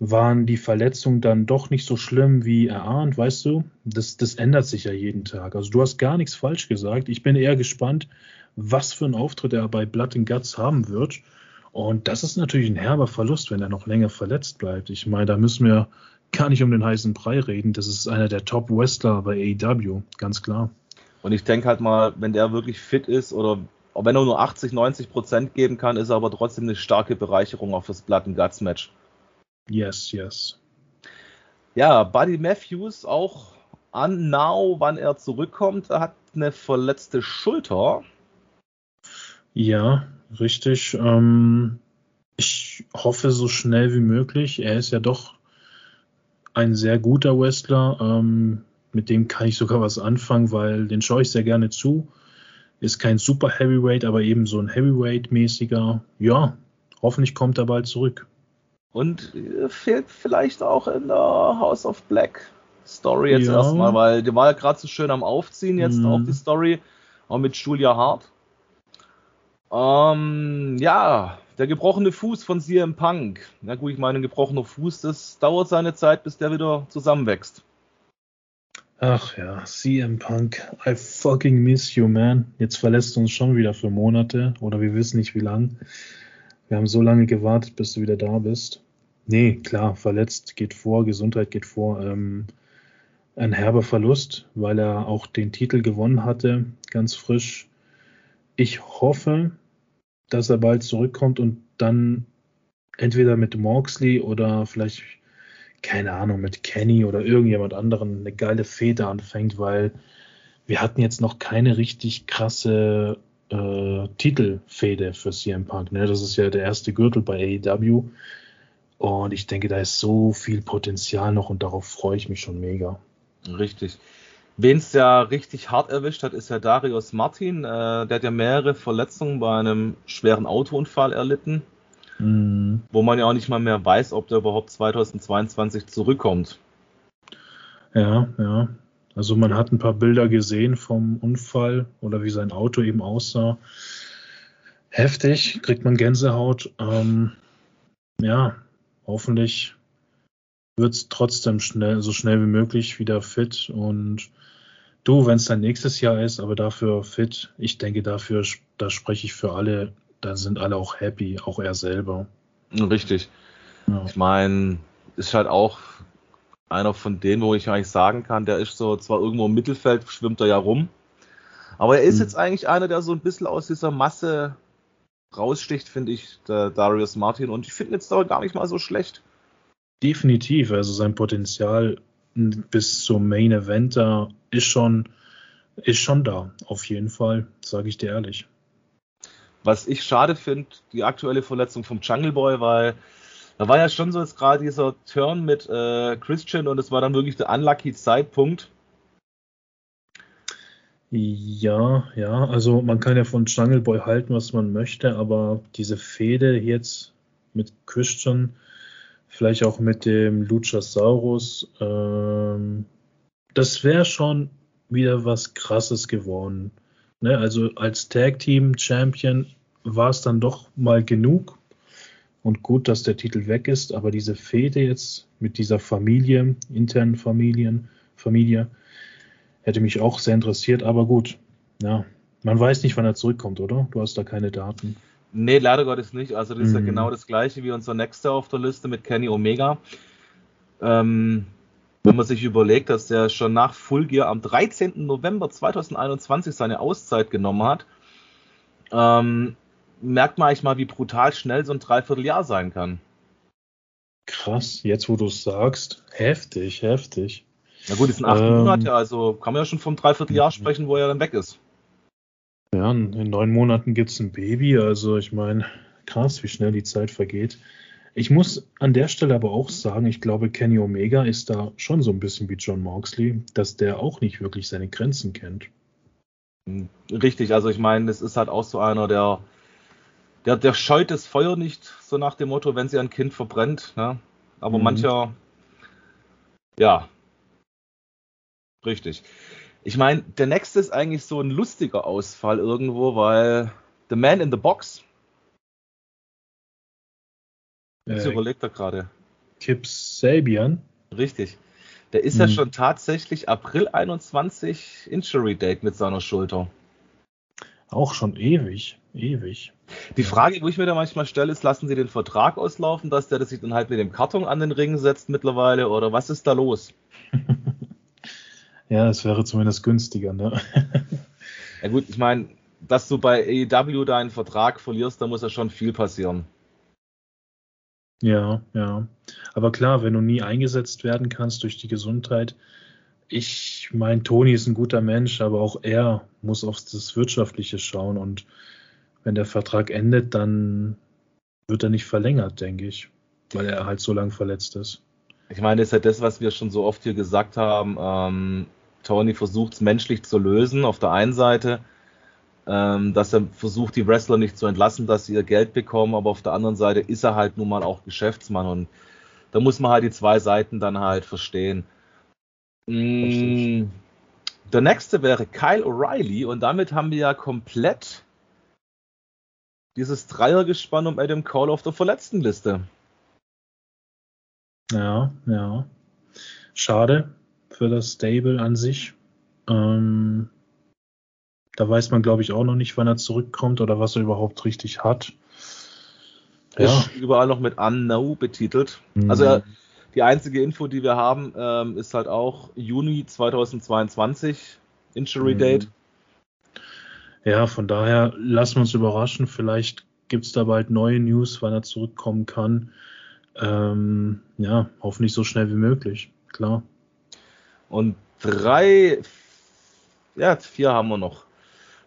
waren die Verletzungen dann doch nicht so schlimm wie erahnt, weißt du? Das, das ändert sich ja jeden Tag. Also du hast gar nichts falsch gesagt. Ich bin eher gespannt, was für einen Auftritt er bei Blood and Guts haben wird. Und das ist natürlich ein herber Verlust, wenn er noch länger verletzt bleibt. Ich meine, da müssen wir gar nicht um den heißen Brei reden. Das ist einer der Top-Wrestler bei AEW, ganz klar. Und ich denke halt mal, wenn der wirklich fit ist oder wenn er nur 80, 90 Prozent geben kann, ist er aber trotzdem eine starke Bereicherung auf das Blood and Guts Match. Yes, yes. Ja, Buddy Matthews auch an now, wann er zurückkommt. Er hat eine verletzte Schulter. Ja, richtig. Ähm, ich hoffe so schnell wie möglich. Er ist ja doch ein sehr guter Wrestler. Ähm, mit dem kann ich sogar was anfangen, weil den schaue ich sehr gerne zu. Ist kein super Heavyweight, aber eben so ein Heavyweight-mäßiger. Ja, hoffentlich kommt er bald zurück. Und äh, fehlt vielleicht auch in der House of Black Story jetzt ja. erstmal, weil die war ja gerade so schön am Aufziehen jetzt mhm. auch die Story, auch mit Julia Hart. Ähm, ja, der gebrochene Fuß von CM Punk. Na gut, ich meine, ein gebrochener Fuß, das dauert seine Zeit, bis der wieder zusammenwächst. Ach ja, CM Punk, I fucking miss you, man. Jetzt verlässt du uns schon wieder für Monate oder wir wissen nicht wie lang. Wir haben so lange gewartet, bis du wieder da bist. Nee, klar, verletzt geht vor, Gesundheit geht vor. Ähm, ein herber Verlust, weil er auch den Titel gewonnen hatte, ganz frisch. Ich hoffe, dass er bald zurückkommt und dann entweder mit Moxley oder vielleicht, keine Ahnung, mit Kenny oder irgendjemand anderen eine geile Feder anfängt, weil wir hatten jetzt noch keine richtig krasse äh, Titelfehde für CM Punk. Ne? Das ist ja der erste Gürtel bei AEW. Und ich denke, da ist so viel Potenzial noch und darauf freue ich mich schon mega. Richtig. Wen es ja richtig hart erwischt hat, ist ja Darius Martin. Äh, der hat ja mehrere Verletzungen bei einem schweren Autounfall erlitten. Mhm. Wo man ja auch nicht mal mehr weiß, ob der überhaupt 2022 zurückkommt. Ja, ja. Also man hat ein paar Bilder gesehen vom Unfall oder wie sein Auto eben aussah. Heftig, kriegt man Gänsehaut. Ähm, ja, hoffentlich wird es trotzdem schnell, so schnell wie möglich wieder fit. Und du, wenn es dann nächstes Jahr ist, aber dafür fit, ich denke dafür, da spreche ich für alle, da sind alle auch happy, auch er selber. Richtig. Ja. Ich meine, ist halt auch einer von denen, wo ich eigentlich sagen kann, der ist so zwar irgendwo im Mittelfeld, schwimmt er ja rum, aber er ist mhm. jetzt eigentlich einer, der so ein bisschen aus dieser Masse raussticht, finde ich, der Darius Martin. Und ich finde ihn jetzt aber gar nicht mal so schlecht. Definitiv, also sein Potenzial bis zum Main Eventer ist schon, ist schon da, auf jeden Fall, sage ich dir ehrlich. Was ich schade finde, die aktuelle Verletzung vom Jungle Boy, weil da war ja schon so jetzt gerade dieser Turn mit äh, Christian und es war dann wirklich der unlucky Zeitpunkt. Ja, ja, also man kann ja von Jungle Boy halten, was man möchte, aber diese Fehde jetzt mit Christian, vielleicht auch mit dem Luchasaurus, ähm, das wäre schon wieder was Krasses geworden. Ne? Also als Tag Team Champion war es dann doch mal genug und gut, dass der Titel weg ist, aber diese Fehde jetzt mit dieser Familie, internen Familien, Familie, hätte mich auch sehr interessiert, aber gut. Ja, man weiß nicht, wann er zurückkommt, oder? Du hast da keine Daten. Nee, leider Gottes nicht. Also das ist ja mhm. genau das gleiche wie unser Nächster auf der Liste mit Kenny Omega. Ähm, wenn man sich überlegt, dass der schon nach Full Gear am 13. November 2021 seine Auszeit genommen hat, ähm, merkt man eigentlich mal, wie brutal schnell so ein Dreivierteljahr sein kann. Krass, jetzt wo du es sagst, heftig, heftig. Na gut, es sind acht ähm, Monate, also kann man ja schon vom Dreivierteljahr sprechen, wo er dann weg ist. Ja, in neun Monaten gibt es ein Baby, also ich meine, krass, wie schnell die Zeit vergeht. Ich muss an der Stelle aber auch sagen, ich glaube, Kenny Omega ist da schon so ein bisschen wie John Moxley, dass der auch nicht wirklich seine Grenzen kennt. Richtig, also ich meine, das ist halt auch so einer, der der, der scheut das Feuer nicht, so nach dem Motto, wenn sie ein Kind verbrennt. Ne? Aber mhm. mancher, ja, richtig. Ich meine, der nächste ist eigentlich so ein lustiger Ausfall irgendwo, weil The Man in the Box. Das äh, überlegt er gerade. Kip Sabian. Richtig. Der ist mhm. ja schon tatsächlich April 21 Injury Date mit seiner Schulter. Auch schon ewig, ewig. Die Frage, wo ich mir da manchmal stelle, ist, lassen Sie den Vertrag auslaufen, dass der das sich dann halt mit dem Karton an den Ring setzt mittlerweile oder was ist da los? ja, es wäre zumindest günstiger, ne? ja gut, ich meine, dass du bei AEW deinen Vertrag verlierst, da muss ja schon viel passieren. Ja, ja. Aber klar, wenn du nie eingesetzt werden kannst durch die Gesundheit, ich meine, Toni ist ein guter Mensch, aber auch er muss auf das Wirtschaftliche schauen und wenn der Vertrag endet, dann wird er nicht verlängert, denke ich, weil er halt so lang verletzt ist. Ich meine, das ist ja das, was wir schon so oft hier gesagt haben. Ähm, Tony versucht es menschlich zu lösen, auf der einen Seite, ähm, dass er versucht, die Wrestler nicht zu entlassen, dass sie ihr Geld bekommen, aber auf der anderen Seite ist er halt nun mal auch Geschäftsmann und da muss man halt die zwei Seiten dann halt verstehen. Mm, der nächste wäre Kyle O'Reilly und damit haben wir ja komplett dieses Dreiergespann um Adam Cole auf der Verletztenliste. Ja, ja. Schade für das Stable an sich. Ähm, da weiß man, glaube ich, auch noch nicht, wann er zurückkommt oder was er überhaupt richtig hat. Ja. Ist überall noch mit Unknow betitelt. Mhm. Also die einzige Info, die wir haben, ähm, ist halt auch Juni 2022 Injury mhm. Date. Ja, von daher lassen wir uns überraschen. Vielleicht gibt es da bald neue News, wann er zurückkommen kann. Ähm, ja, hoffentlich so schnell wie möglich, klar. Und drei, ja, vier haben wir noch.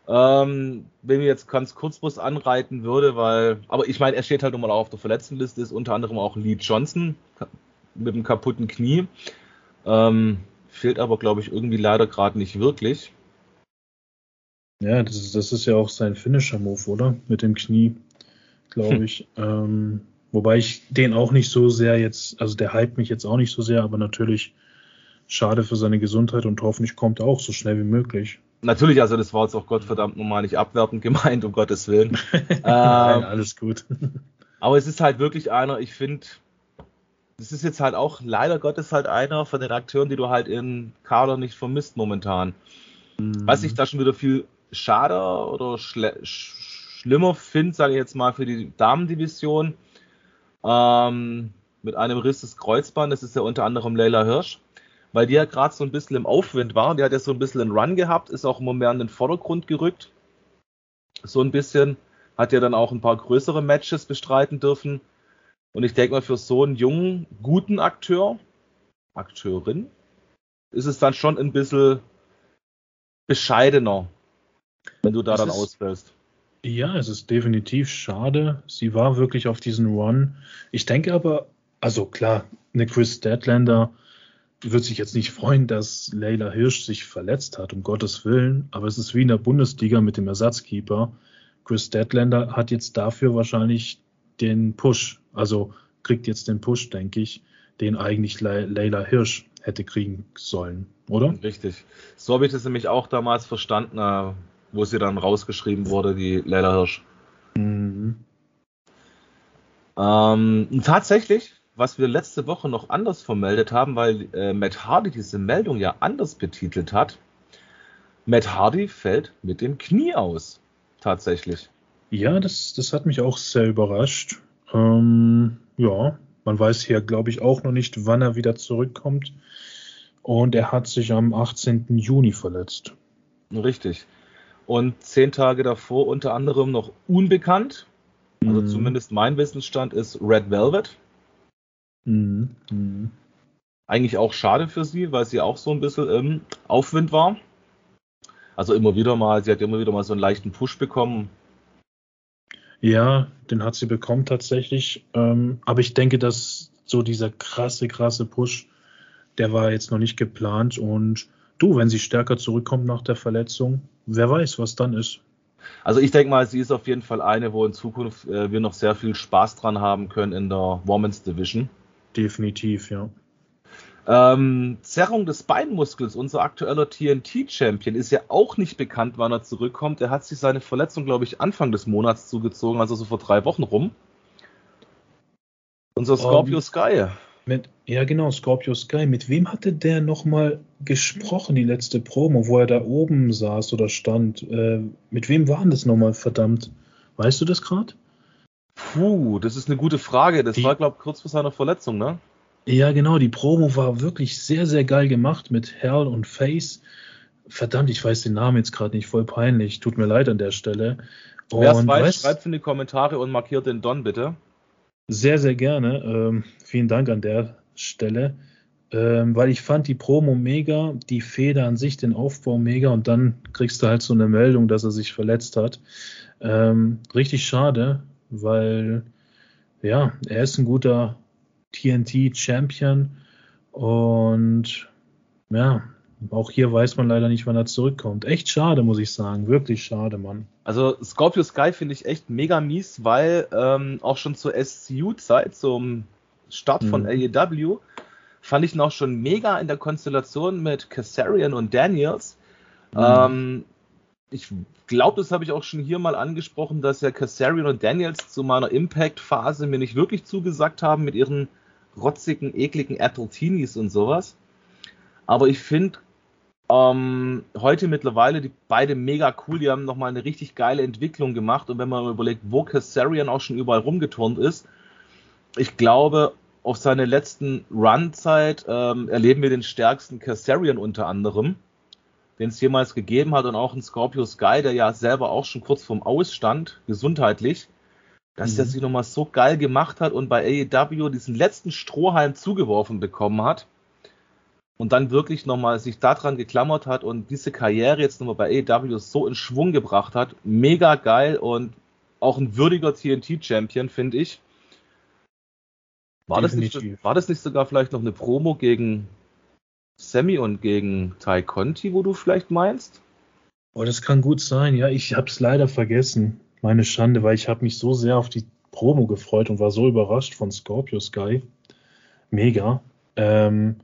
Ähm, wenn ich jetzt ganz kurzfristig anreiten würde, weil, aber ich meine, er steht halt nun mal auch auf der Verletztenliste, ist unter anderem auch Lee Johnson mit einem kaputten Knie. Ähm, fehlt aber, glaube ich, irgendwie leider gerade nicht wirklich. Ja, das ist, das ist ja auch sein Finisher-Move, oder? Mit dem Knie, glaube hm. ich. Ähm, wobei ich den auch nicht so sehr jetzt, also der hype mich jetzt auch nicht so sehr, aber natürlich schade für seine Gesundheit und hoffentlich kommt er auch so schnell wie möglich. Natürlich, also das war jetzt auch Gottverdammt normal nicht abwertend gemeint, um Gottes Willen. ähm, Nein, alles gut. aber es ist halt wirklich einer, ich finde, das ist jetzt halt auch leider Gottes halt einer von den Akteuren, die du halt in Kader nicht vermisst momentan. Mhm. Was ich da schon wieder viel schade oder schlimmer finde, sage ich jetzt mal, für die Damendivision, ähm, mit einem Riss des Kreuzbandes, das ist ja unter anderem Leila Hirsch weil die ja gerade so ein bisschen im Aufwind war. Die hat ja so ein bisschen einen Run gehabt, ist auch immer mehr in den Vordergrund gerückt. So ein bisschen. Hat ja dann auch ein paar größere Matches bestreiten dürfen. Und ich denke mal, für so einen jungen, guten Akteur, Akteurin, ist es dann schon ein bisschen bescheidener, wenn du da es dann ausfällst. Ja, es ist definitiv schade. Sie war wirklich auf diesen Run. Ich denke aber, also klar, eine Chris Deadlander wird sich jetzt nicht freuen, dass Leila Hirsch sich verletzt hat, um Gottes Willen. Aber es ist wie in der Bundesliga mit dem Ersatzkeeper. Chris Deadlander hat jetzt dafür wahrscheinlich den Push, also kriegt jetzt den Push, denke ich, den eigentlich Le Leila Hirsch hätte kriegen sollen, oder? Richtig. So habe ich das nämlich auch damals verstanden, wo sie dann rausgeschrieben wurde, die Leila Hirsch. Mhm. Ähm, tatsächlich was wir letzte Woche noch anders vermeldet haben, weil äh, Matt Hardy diese Meldung ja anders betitelt hat. Matt Hardy fällt mit dem Knie aus. Tatsächlich. Ja, das, das hat mich auch sehr überrascht. Ähm, ja, man weiß hier, glaube ich, auch noch nicht, wann er wieder zurückkommt. Und er hat sich am 18. Juni verletzt. Richtig. Und zehn Tage davor unter anderem noch unbekannt. Also mhm. zumindest mein Wissensstand ist Red Velvet. Mhm. Mhm. Eigentlich auch schade für sie, weil sie auch so ein bisschen im Aufwind war. Also immer wieder mal, sie hat immer wieder mal so einen leichten Push bekommen. Ja, den hat sie bekommen tatsächlich. Ähm, aber ich denke, dass so dieser krasse, krasse Push, der war jetzt noch nicht geplant. Und du, wenn sie stärker zurückkommt nach der Verletzung, wer weiß, was dann ist. Also ich denke mal, sie ist auf jeden Fall eine, wo in Zukunft äh, wir noch sehr viel Spaß dran haben können in der Women's Division. Definitiv, ja. Ähm, Zerrung des Beinmuskels, unser aktueller TNT-Champion, ist ja auch nicht bekannt, wann er zurückkommt. Er hat sich seine Verletzung, glaube ich, Anfang des Monats zugezogen, also so vor drei Wochen rum. Unser ähm, Scorpio um, Sky. Mit, ja, genau, Scorpio Sky. Mit wem hatte der nochmal gesprochen, die letzte Promo, wo er da oben saß oder stand? Äh, mit wem waren das nochmal, verdammt? Weißt du das gerade? Puh, das ist eine gute Frage. Das die, war, glaube ich, kurz vor seiner Verletzung, ne? Ja, genau. Die Promo war wirklich sehr, sehr geil gemacht mit Hell und Face. Verdammt, ich weiß den Namen jetzt gerade nicht, voll peinlich. Tut mir leid an der Stelle. Wer es weiß, schreibt es in die Kommentare und markiert den Don bitte. Sehr, sehr gerne. Ähm, vielen Dank an der Stelle. Ähm, weil ich fand die Promo mega, die Feder an sich, den Aufbau mega und dann kriegst du halt so eine Meldung, dass er sich verletzt hat. Ähm, richtig schade, weil ja, er ist ein guter TNT-Champion und ja, auch hier weiß man leider nicht, wann er zurückkommt. Echt schade, muss ich sagen. Wirklich schade, Mann. Also Scorpio Sky finde ich echt mega mies, weil ähm, auch schon zur SCU-Zeit, zum Start von mhm. AEW, fand ich ihn auch schon mega in der Konstellation mit Kassarian und Daniels. Mhm. Ähm, ich glaube, das habe ich auch schon hier mal angesprochen, dass ja Kassarian und Daniels zu meiner Impact-Phase mir nicht wirklich zugesagt haben mit ihren rotzigen, ekligen Apple-Teenies und sowas. Aber ich finde ähm, heute mittlerweile die beide mega cool. Die haben nochmal eine richtig geile Entwicklung gemacht. Und wenn man überlegt, wo Kassarian auch schon überall rumgeturnt ist, ich glaube, auf seine letzten Run-Zeit ähm, erleben wir den stärksten Kassarian unter anderem den es jemals gegeben hat und auch ein Scorpio Sky, der ja selber auch schon kurz vorm Ausstand, gesundheitlich, dass mhm. der sich nochmal so geil gemacht hat und bei AEW diesen letzten Strohhalm zugeworfen bekommen hat. Und dann wirklich nochmal sich daran geklammert hat und diese Karriere jetzt nochmal bei AEW so in Schwung gebracht hat. Mega geil und auch ein würdiger TNT-Champion, finde ich. War das, nicht, war das nicht sogar vielleicht noch eine Promo gegen Sammy und gegen Ty Conti, wo du vielleicht meinst? Oh, das kann gut sein. Ja, ich habe es leider vergessen. Meine Schande, weil ich habe mich so sehr auf die Promo gefreut und war so überrascht von Scorpio Sky. Mega. Ähm,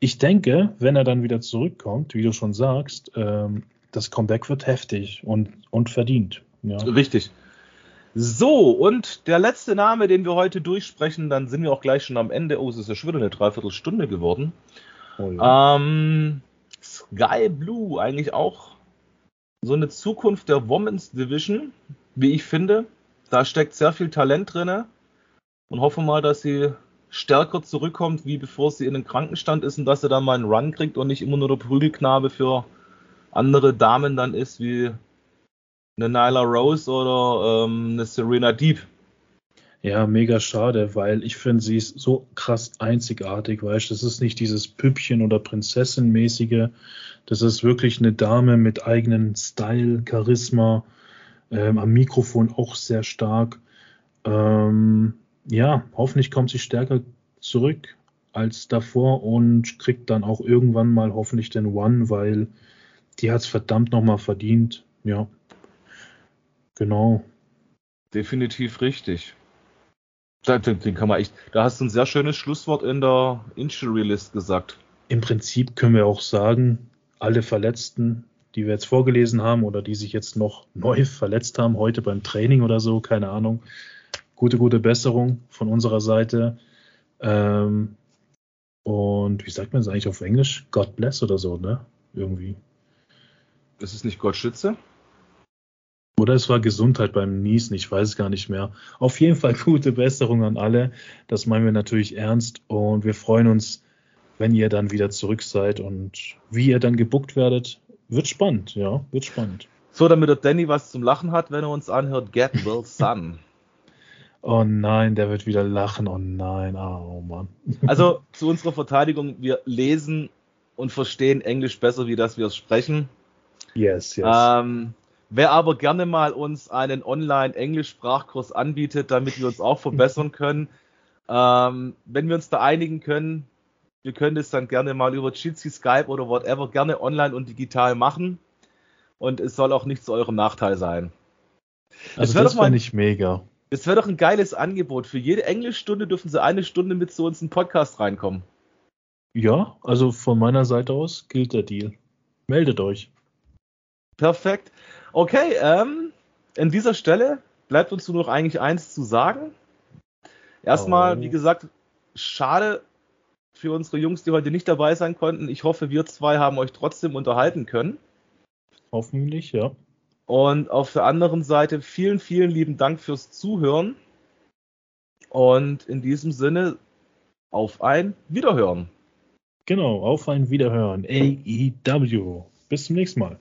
ich denke, wenn er dann wieder zurückkommt, wie du schon sagst, ähm, das Comeback wird heftig und, und verdient. Ja. Richtig. So, und der letzte Name, den wir heute durchsprechen, dann sind wir auch gleich schon am Ende. Oh, es ist ja schon wieder eine Dreiviertelstunde geworden. Oh, ja. ähm, Sky Blue, eigentlich auch so eine Zukunft der Women's Division, wie ich finde. Da steckt sehr viel Talent drin und hoffe mal, dass sie stärker zurückkommt, wie bevor sie in den Krankenstand ist und dass sie dann mal einen Run kriegt und nicht immer nur der Prügelknabe für andere Damen dann ist, wie eine Nyla Rose oder ähm, eine Serena Deep. Ja, mega schade, weil ich finde, sie ist so krass einzigartig, weißt du, das ist nicht dieses Püppchen- oder Prinzessin-mäßige, das ist wirklich eine Dame mit eigenen Style, Charisma, ähm, am Mikrofon auch sehr stark. Ähm, ja, hoffentlich kommt sie stärker zurück als davor und kriegt dann auch irgendwann mal hoffentlich den One, weil die hat es verdammt nochmal verdient. Ja, genau. Definitiv richtig. Den kann man echt, da hast du ein sehr schönes Schlusswort in der Injury List gesagt. Im Prinzip können wir auch sagen, alle Verletzten, die wir jetzt vorgelesen haben oder die sich jetzt noch neu verletzt haben, heute beim Training oder so, keine Ahnung, gute, gute Besserung von unserer Seite. Ähm, und wie sagt man es eigentlich auf Englisch? God bless oder so, ne? Irgendwie. Ist es nicht Gott schütze? Oder es war Gesundheit beim Niesen, ich weiß es gar nicht mehr. Auf jeden Fall gute Besserung an alle. Das meinen wir natürlich ernst und wir freuen uns, wenn ihr dann wieder zurück seid und wie ihr dann gebuckt werdet. Wird spannend, ja, wird spannend. So, damit der Danny was zum Lachen hat, wenn er uns anhört, Get Will Sun. Oh nein, der wird wieder lachen. Oh nein, oh Mann. Also zu unserer Verteidigung, wir lesen und verstehen Englisch besser, wie das wir es sprechen. Yes, yes. Ähm, wer aber gerne mal uns einen Online-Englisch-Sprachkurs anbietet, damit wir uns auch verbessern können, ähm, wenn wir uns da einigen können, wir können das dann gerne mal über Jitsi, Skype oder whatever gerne online und digital machen. Und es soll auch nicht zu eurem Nachteil sein. Also das fand ich mega. Das wäre doch ein geiles Angebot. Für jede Englischstunde dürfen sie eine Stunde mit zu uns in den Podcast reinkommen. Ja, also von meiner Seite aus gilt der Deal. Meldet euch. Perfekt. Okay, ähm, an dieser Stelle bleibt uns nur noch eigentlich eins zu sagen. Erstmal, oh. wie gesagt, schade für unsere Jungs, die heute nicht dabei sein konnten. Ich hoffe, wir zwei haben euch trotzdem unterhalten können. Hoffentlich, ja. Und auf der anderen Seite vielen, vielen lieben Dank fürs Zuhören. Und in diesem Sinne auf ein Wiederhören. Genau, auf ein Wiederhören. AEW. Bis zum nächsten Mal.